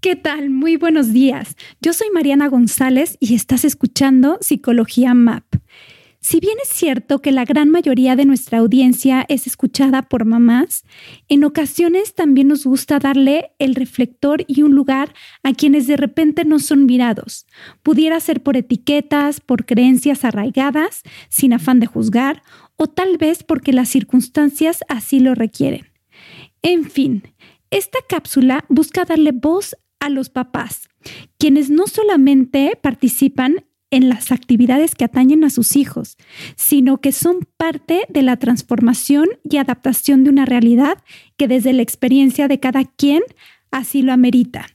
¿Qué tal? Muy buenos días. Yo soy Mariana González y estás escuchando Psicología MAP. Si bien es cierto que la gran mayoría de nuestra audiencia es escuchada por mamás, en ocasiones también nos gusta darle el reflector y un lugar a quienes de repente no son mirados. Pudiera ser por etiquetas, por creencias arraigadas, sin afán de juzgar, o tal vez porque las circunstancias así lo requieren. En fin, esta cápsula busca darle voz a los papás, quienes no solamente participan en las actividades que atañen a sus hijos, sino que son parte de la transformación y adaptación de una realidad que desde la experiencia de cada quien así lo amerita.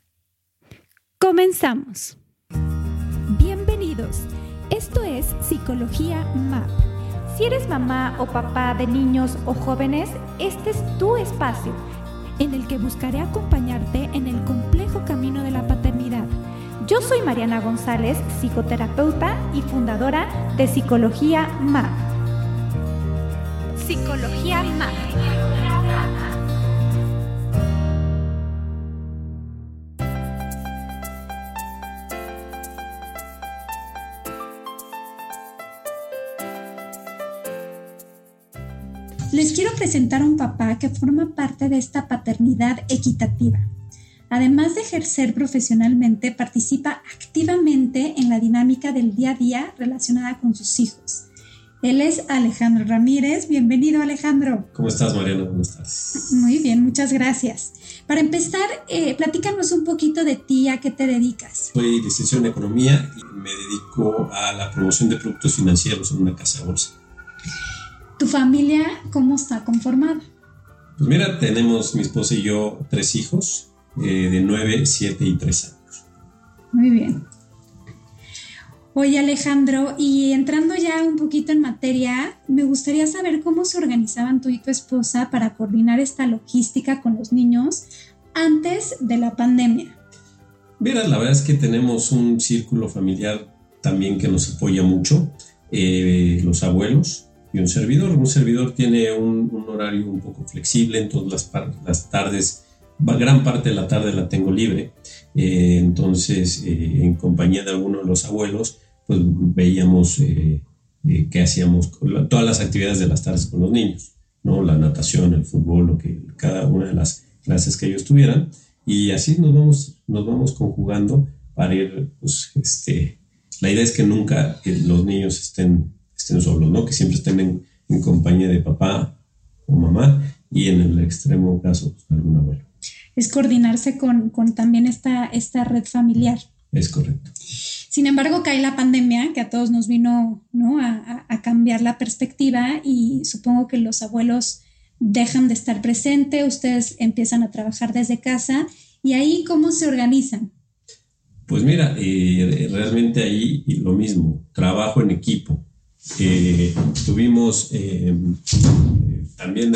Comenzamos. Bienvenidos. Esto es Psicología MAP. Si eres mamá o papá de niños o jóvenes, este es tu espacio en el que buscaré acompañarte en el complejo camino de la paternidad yo soy Mariana González, psicoterapeuta y fundadora de Psicología MAP. Psicología MAP. Quiero presentar a un papá que forma parte de esta paternidad equitativa Además de ejercer profesionalmente, participa activamente en la dinámica del día a día relacionada con sus hijos. Él es Alejandro Ramírez. Bienvenido, Alejandro. ¿Cómo estás, Mariana? Buenas tardes. Muy bien, muchas gracias. Para empezar, eh, platícanos un poquito de ti, a qué te dedicas. Soy licenciado en Economía y me dedico a la promoción de productos financieros en una casa de bolsa. ¿Tu familia cómo está conformada? Pues mira, tenemos mi esposa y yo tres hijos. Eh, de 9, 7 y 3 años. Muy bien. Oye Alejandro, y entrando ya un poquito en materia, me gustaría saber cómo se organizaban tú y tu esposa para coordinar esta logística con los niños antes de la pandemia. Mira, la verdad es que tenemos un círculo familiar también que nos apoya mucho, eh, los abuelos y un servidor. Un servidor tiene un, horario un poco flexible, en todas las, las tardes gran parte de la tarde la tengo libre, eh, entonces eh, en compañía de algunos de los abuelos, pues veíamos eh, qué hacíamos, todas las actividades de las tardes con los niños, ¿no? La natación, el fútbol, lo que cada una de las clases que ellos tuvieran, y así nos vamos, nos vamos conjugando para ir, pues, este, la idea es que nunca los niños estén, estén solos, ¿no? Que siempre estén en, en compañía de papá o mamá, y en el extremo caso, pues, algún abuelo es coordinarse con, también esta, esta red familiar. Es correcto. Sin embargo, cae la pandemia que a todos nos vino ¿no? a, cambiar la perspectiva y supongo que los abuelos dejan de estar presentes, ustedes empiezan a trabajar desde casa y ahí cómo se organizan. Pues mira, eh, realmente ahí lo mismo, trabajo en equipo. Eh, tuvimos eh, también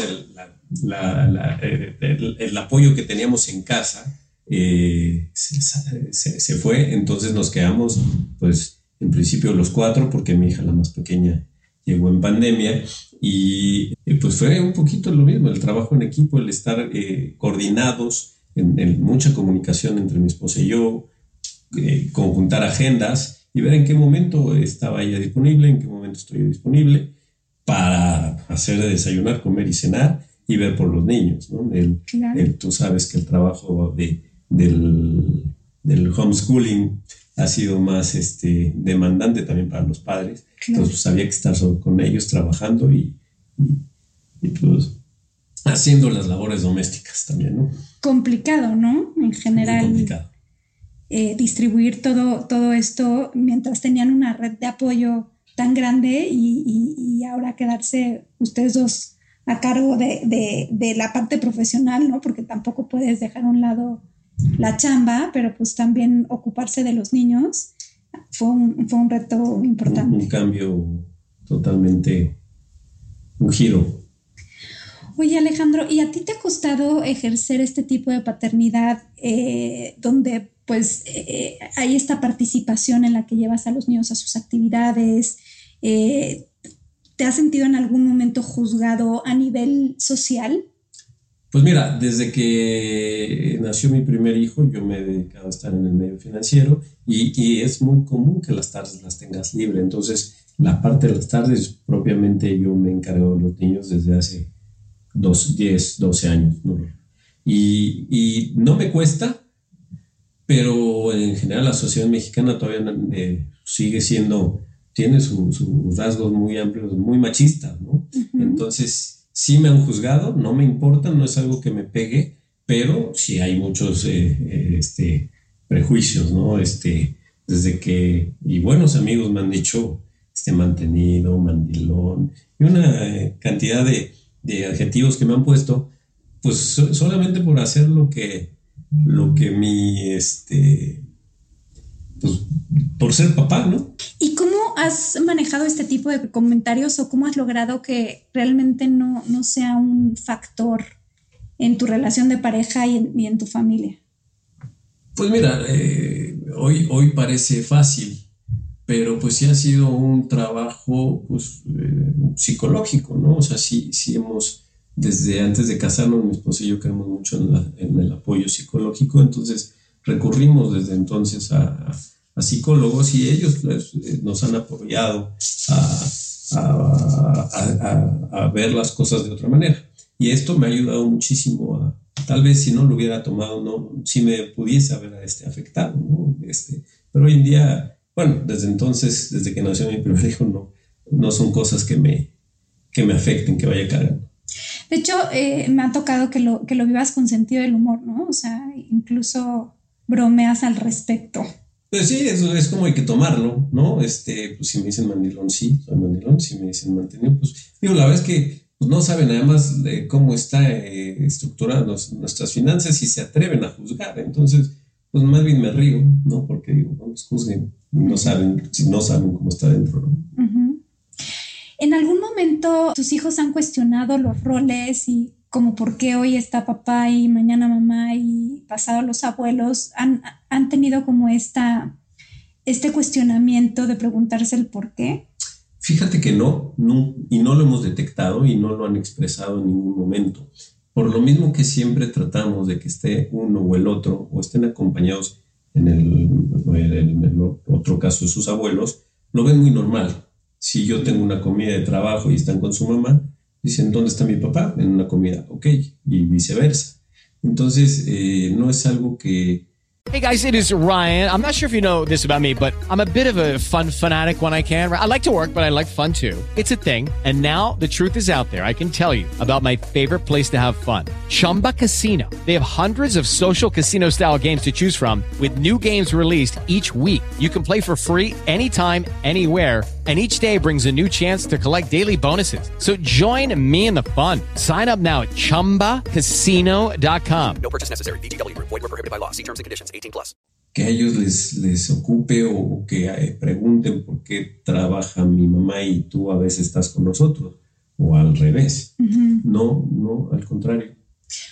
la, eh, el, apoyo que teníamos en casa eh, se, fue, entonces nos quedamos, pues, en principio los cuatro, porque mi hija, la más pequeña, llegó en pandemia, y pues fue un poquito lo mismo, el trabajo en equipo, el estar eh, coordinados, en, mucha comunicación entre mi esposa y yo, conjuntar agendas y ver en qué momento estaba ella disponible, en qué momento estoy disponible para hacer desayunar, comer y cenar y ver por los niños, ¿no? tú sabes que el trabajo de, del, del, homeschooling ha sido más este, demandante también para los padres. Entonces pues, había que estar con ellos trabajando y, y, pues haciendo las labores domésticas también, ¿no? Complicado, ¿no? En general. complicado. Eh, distribuir todo, todo esto mientras tenían una red de apoyo tan grande y, y ahora quedarse ustedes dos a cargo de, de, la parte profesional, ¿no? Porque tampoco puedes dejar a un lado la chamba, pero pues también ocuparse de los niños fue un, fue un reto importante. Un, un cambio totalmente, un giro. Oye Alejandro, ¿y a ti te ha costado ejercer este tipo de paternidad eh, donde pues eh, hay esta participación en la que llevas a los niños a sus actividades? Eh, ¿Te has sentido en algún momento juzgado a nivel social? Pues mira, desde que nació mi primer hijo, yo me he dedicado a estar en el medio financiero y, y, es muy común que las tardes las tengas libre. Entonces, la parte de las tardes, propiamente yo me encargo de los niños desde hace dos, 10, 12 años. ¿no? Y, y, no me cuesta, pero en general la sociedad mexicana todavía eh, sigue siendo, tiene sus su rasgos muy amplios, muy machistas, ¿no? Uh -huh. Entonces, sí me han juzgado, no me importa, no es algo que me pegue, pero sí hay muchos eh, eh, este, prejuicios, ¿no? Este, desde que, y buenos amigos me han dicho, este mantenido, mandilón, y una cantidad de, de, adjetivos que me han puesto, pues so, solamente por hacer lo que, lo que mi, este, pues por ser papá, ¿no? ¿Y cómo has manejado este tipo de comentarios o cómo has logrado que realmente no, no sea un factor en tu relación de pareja y en, y en tu familia? Pues mira, eh, hoy, hoy parece fácil, pero pues sí ha sido un trabajo pues, eh, psicológico, ¿no? O sea, sí, sí hemos, desde antes de casarnos, mi esposa y yo creemos mucho en, la, en el apoyo psicológico, entonces recurrimos desde entonces a, a psicólogos y ellos pues, nos han apoyado a, a, ver las cosas de otra manera. Y esto me ha ayudado muchísimo a, tal vez si no lo hubiera tomado, no, si me pudiese haber este, afectado, ¿no? Este, pero hoy en día, bueno, desde entonces, desde que nació mi primer hijo, no, no son cosas que me, que me afecten, que vaya cargando. De hecho, eh, me ha tocado que lo, que lo vivas con sentido del humor, ¿no? O sea, incluso bromeas al respecto. Pues sí, eso es como hay que tomarlo, ¿no? Este, pues si me dicen mandilón, sí, soy mandilón. Si me dicen mantenido, pues digo, la verdad es que pues, no saben además de cómo está eh, estructuradas nuestras finanzas y se atreven a juzgar. Entonces, pues más bien me río, ¿no? Porque digo, no pues juzguen, no saben, si no saben cómo está dentro, ¿no? Uh -huh. ¿En algún momento tus hijos han cuestionado los roles y como por qué hoy está papá y mañana mamá y pasado los abuelos, han, han tenido como esta, este cuestionamiento de preguntarse el por qué? Fíjate que no, y no lo hemos detectado y no lo han expresado en ningún momento. Por lo mismo que siempre tratamos de que esté uno o el otro, o estén acompañados en el, en el otro caso de sus abuelos, lo ven muy normal. Si yo tengo una comida de trabajo y están con su mamá, dicen, ¿dónde está mi papá? En una comida, ok, y viceversa. Entonces, eh, no es algo que... Hey guys, it is Ryan. I'm not sure if you know this about me, but I'm a bit of a fun fanatic when I can. I like to work, but I like fun too. It's a thing. And now the truth is out there. I can tell you about my favorite place to have fun. Chumba Casino. They have hundreds of social casino style games to choose from with new games released each week. You can play for free anytime, anywhere and each day brings a new chance to collect daily bonuses. So join me in the fun. Sign up now at ChumbaCasino.com. No purchase necessary. BGW. Void were prohibited by law. See terms and conditions. 18 plus. Que a ellos les, les ocupe o que eh, pregunten por qué trabaja mi mamá y tú a veces estás con nosotros. O al revés. Uh -huh. No, no, al contrario.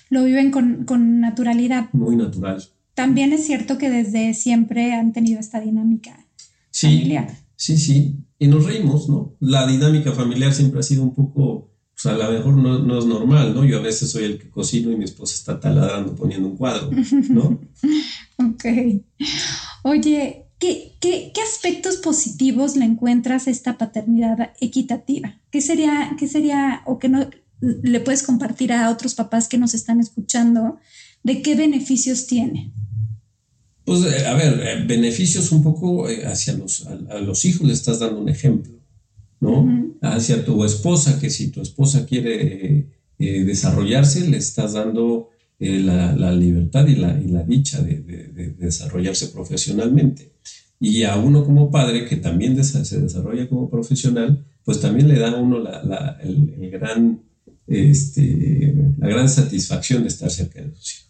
Lo viven con, con naturalidad. Muy natural. También es cierto que desde siempre han tenido esta dinámica sí, familiar. Sí, sí, y nos reímos, ¿no? La dinámica familiar siempre ha sido un poco, pues a lo mejor no, no, es normal, ¿no? Yo a veces soy el que cocino y mi esposa está taladrando poniendo un cuadro, ¿no? ok. Oye, ¿qué, qué, ¿qué, aspectos positivos le encuentras a esta paternidad equitativa? ¿Qué sería, qué sería, o que no le puedes compartir a otros papás que nos están escuchando, de qué beneficios tiene? Pues, a ver, beneficios un poco eh, hacia los, a, a, los hijos le estás dando un ejemplo, ¿no? Uh -huh. Hacia tu esposa, que si tu esposa quiere eh, desarrollarse, le estás dando eh, la, la, libertad y la, y la dicha de, de, de, desarrollarse profesionalmente. Y a uno como padre, que también se desarrolla como profesional, pues también le da a uno la, la, el, el gran, este, la gran satisfacción de estar cerca de sus hijos.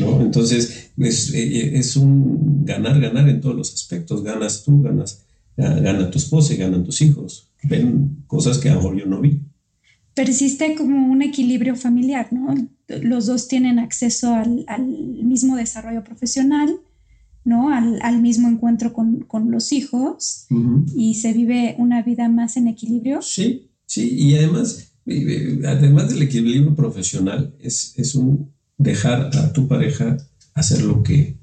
¿No? Entonces, es, eh, es un ganar, ganar en todos los aspectos. Ganas tú, ganas, gana tu esposa y ganan tus hijos. Ven cosas que a lo mejor yo no vi. Persiste como un equilibrio familiar, ¿no? Los dos tienen acceso al, al mismo desarrollo profesional, ¿no? Al, al mismo encuentro con, con los hijos y se vive una vida más en equilibrio. Sí, sí, y además, además del equilibrio profesional, es, es un dejar a tu pareja hacer lo que,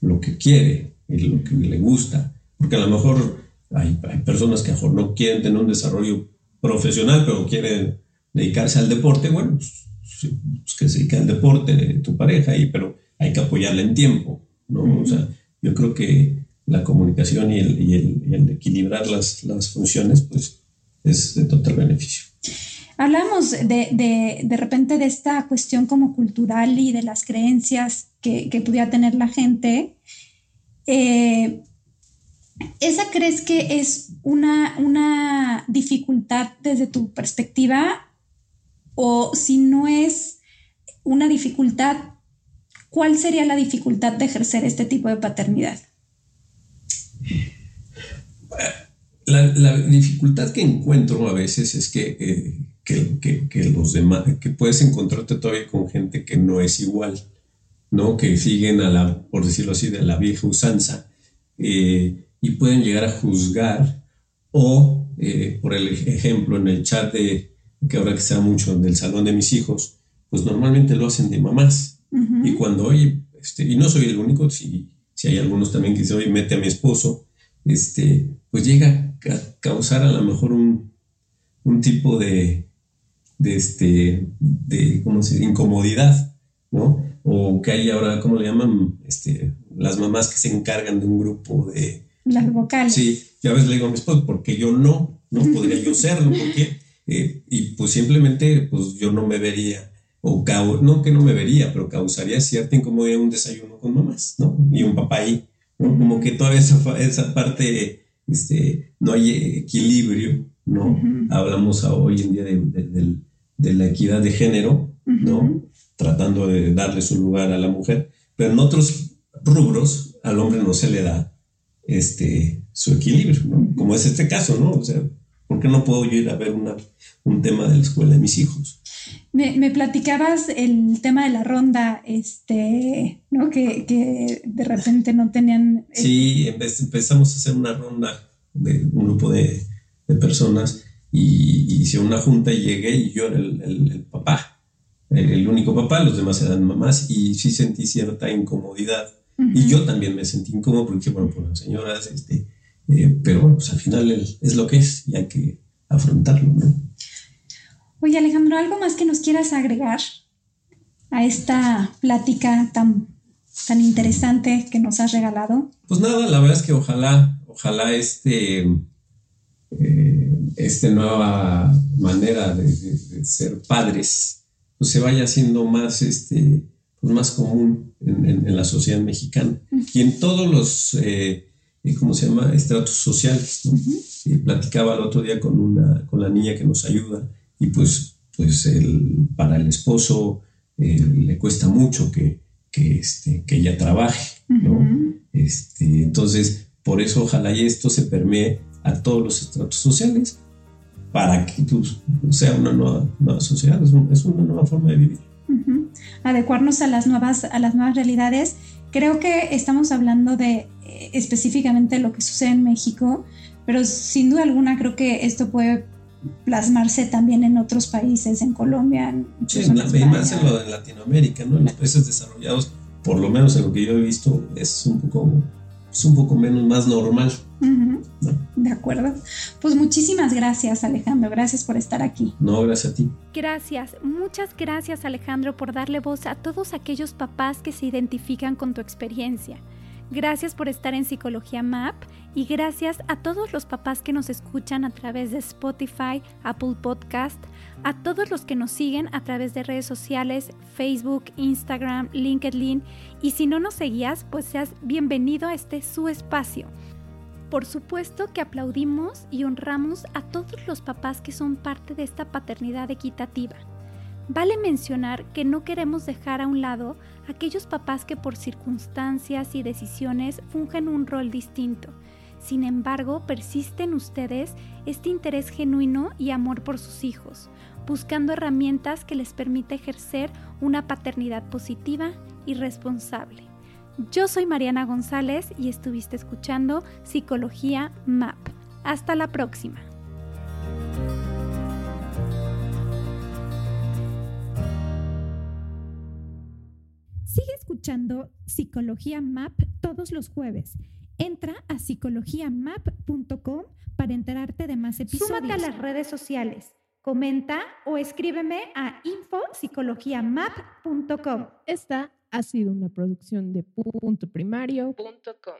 lo que quiere y lo que le gusta. Porque a lo mejor hay, personas que a lo mejor no quieren tener un desarrollo profesional, pero quieren dedicarse al deporte. Bueno, pues, pues que se dedique al deporte de tu pareja, y, pero hay que apoyarla en tiempo. ¿no? O sea, yo creo que la comunicación y el, y el, y el equilibrar las, las funciones, pues es de total beneficio. Hablamos de, de, de, repente de esta cuestión como cultural y de las creencias que, que pudiera tener la gente. Eh, ¿Esa crees que es una, una dificultad desde tu perspectiva? O si no es una dificultad, ¿cuál sería la dificultad de ejercer este tipo de paternidad? La, la dificultad que encuentro a veces es que eh, que, que, los demás, que puedes encontrarte todavía con gente que no es igual, ¿no? Que siguen a la, por decirlo así, de la vieja usanza eh, y pueden llegar a juzgar o, eh, por el ejemplo, en el chat de, que ahora que se da mucho del salón de mis hijos, pues normalmente lo hacen de mamás. Uh -huh. Y cuando, oye, este, y no soy el único, si, si hay algunos también que dicen, oye, mete a mi esposo, este, pues llega a causar a lo mejor un, un tipo de, de, este, de ¿cómo se dice? incomodidad, ¿no? O que hay ahora, ¿cómo le llaman? Este, las mamás que se encargan de un grupo de... Las vocales. Sí, ya ves, le digo a mi esposo, porque yo no, no podría yo serlo, porque, eh, y pues simplemente, pues yo no me vería, o no que no me vería, pero causaría cierta incomodidad un desayuno con mamás, ¿no? Y un papá ahí, ¿no? Como que toda esa, esa parte, este, no hay equilibrio, ¿no? Uh -huh. Hablamos hoy en día de, de, del de la equidad de género, uh -huh. ¿no? Tratando de darle su lugar a la mujer, pero en otros rubros al hombre no se le da este, su equilibrio, ¿no? Como es este caso, ¿no? O sea, ¿por qué no puedo yo ir a ver una, un tema de la escuela de mis hijos? Me, me platicabas el tema de la ronda, este, ¿no? Que, que de repente no tenían... Sí, empezamos a hacer una ronda de un grupo de, de personas y, hice una junta y llegué y yo era el, el, el papá, el, el, único papá, los demás eran mamás y sí sentí cierta incomodidad uh -huh. y yo también me sentí incómodo porque dije, bueno, pues las señoras, este, eh, pero bueno, pues al final es lo que es y hay que afrontarlo, ¿no? Oye Alejandro, ¿algo más que nos quieras agregar a esta plática tan, tan interesante que nos has regalado? Pues nada, la verdad es que ojalá, ojalá este... Eh, esta nueva manera de, de, de, ser padres pues se vaya haciendo más, este, pues más común en, en, en, la sociedad mexicana y en todos los, eh, ¿cómo se llama?, estratos sociales. ¿no? Uh -huh. platicaba el otro día con, una, con la niña que nos ayuda y pues, pues el, para el esposo eh, le cuesta mucho que, que, este, que ella trabaje, ¿no? Uh -huh. este, entonces, por eso ojalá y esto se permee a todos los estratos sociales para que pues, sea una nueva, nueva sociedad, es, un, es, una nueva forma de vivir. Uh -huh. Adecuarnos a las, nuevas, a las nuevas realidades. Creo que estamos hablando de eh, específicamente lo que sucede en México, pero sin duda alguna creo que esto puede plasmarse también en otros países, en Colombia. En sí, en la, y más en lo de Latinoamérica, ¿no? en los países desarrollados, por lo menos en lo que yo he visto, es un poco, es un poco menos más normal. Uh -huh. De acuerdo. Pues muchísimas gracias, Alejandro. Gracias por estar aquí. No, gracias a ti. Gracias, muchas gracias, Alejandro, por darle voz a todos aquellos papás que se identifican con tu experiencia. Gracias por estar en Psicología Map y gracias a todos los papás que nos escuchan a través de Spotify, Apple Podcast, a todos los que nos siguen a través de redes sociales, Facebook, Instagram, LinkedIn y si no nos seguías, pues seas bienvenido a este su espacio por supuesto que aplaudimos y honramos a todos los papás que son parte de esta paternidad equitativa. Vale mencionar que no queremos dejar a un lado aquellos papás que por circunstancias y decisiones fungen un rol distinto. Sin embargo, persisten ustedes este interés genuino y amor por sus hijos, buscando herramientas que les permita ejercer una paternidad positiva y responsable. Yo soy Mariana González y estuviste escuchando Psicología MAP. Hasta la próxima. Sigue escuchando Psicología MAP todos los jueves. Entra a psicologiamap.com para enterarte de más episodios. Súmate a las redes sociales, comenta o escríbeme a infopsicologiamap.com. Esta ha sido una producción de puntoprimario.com.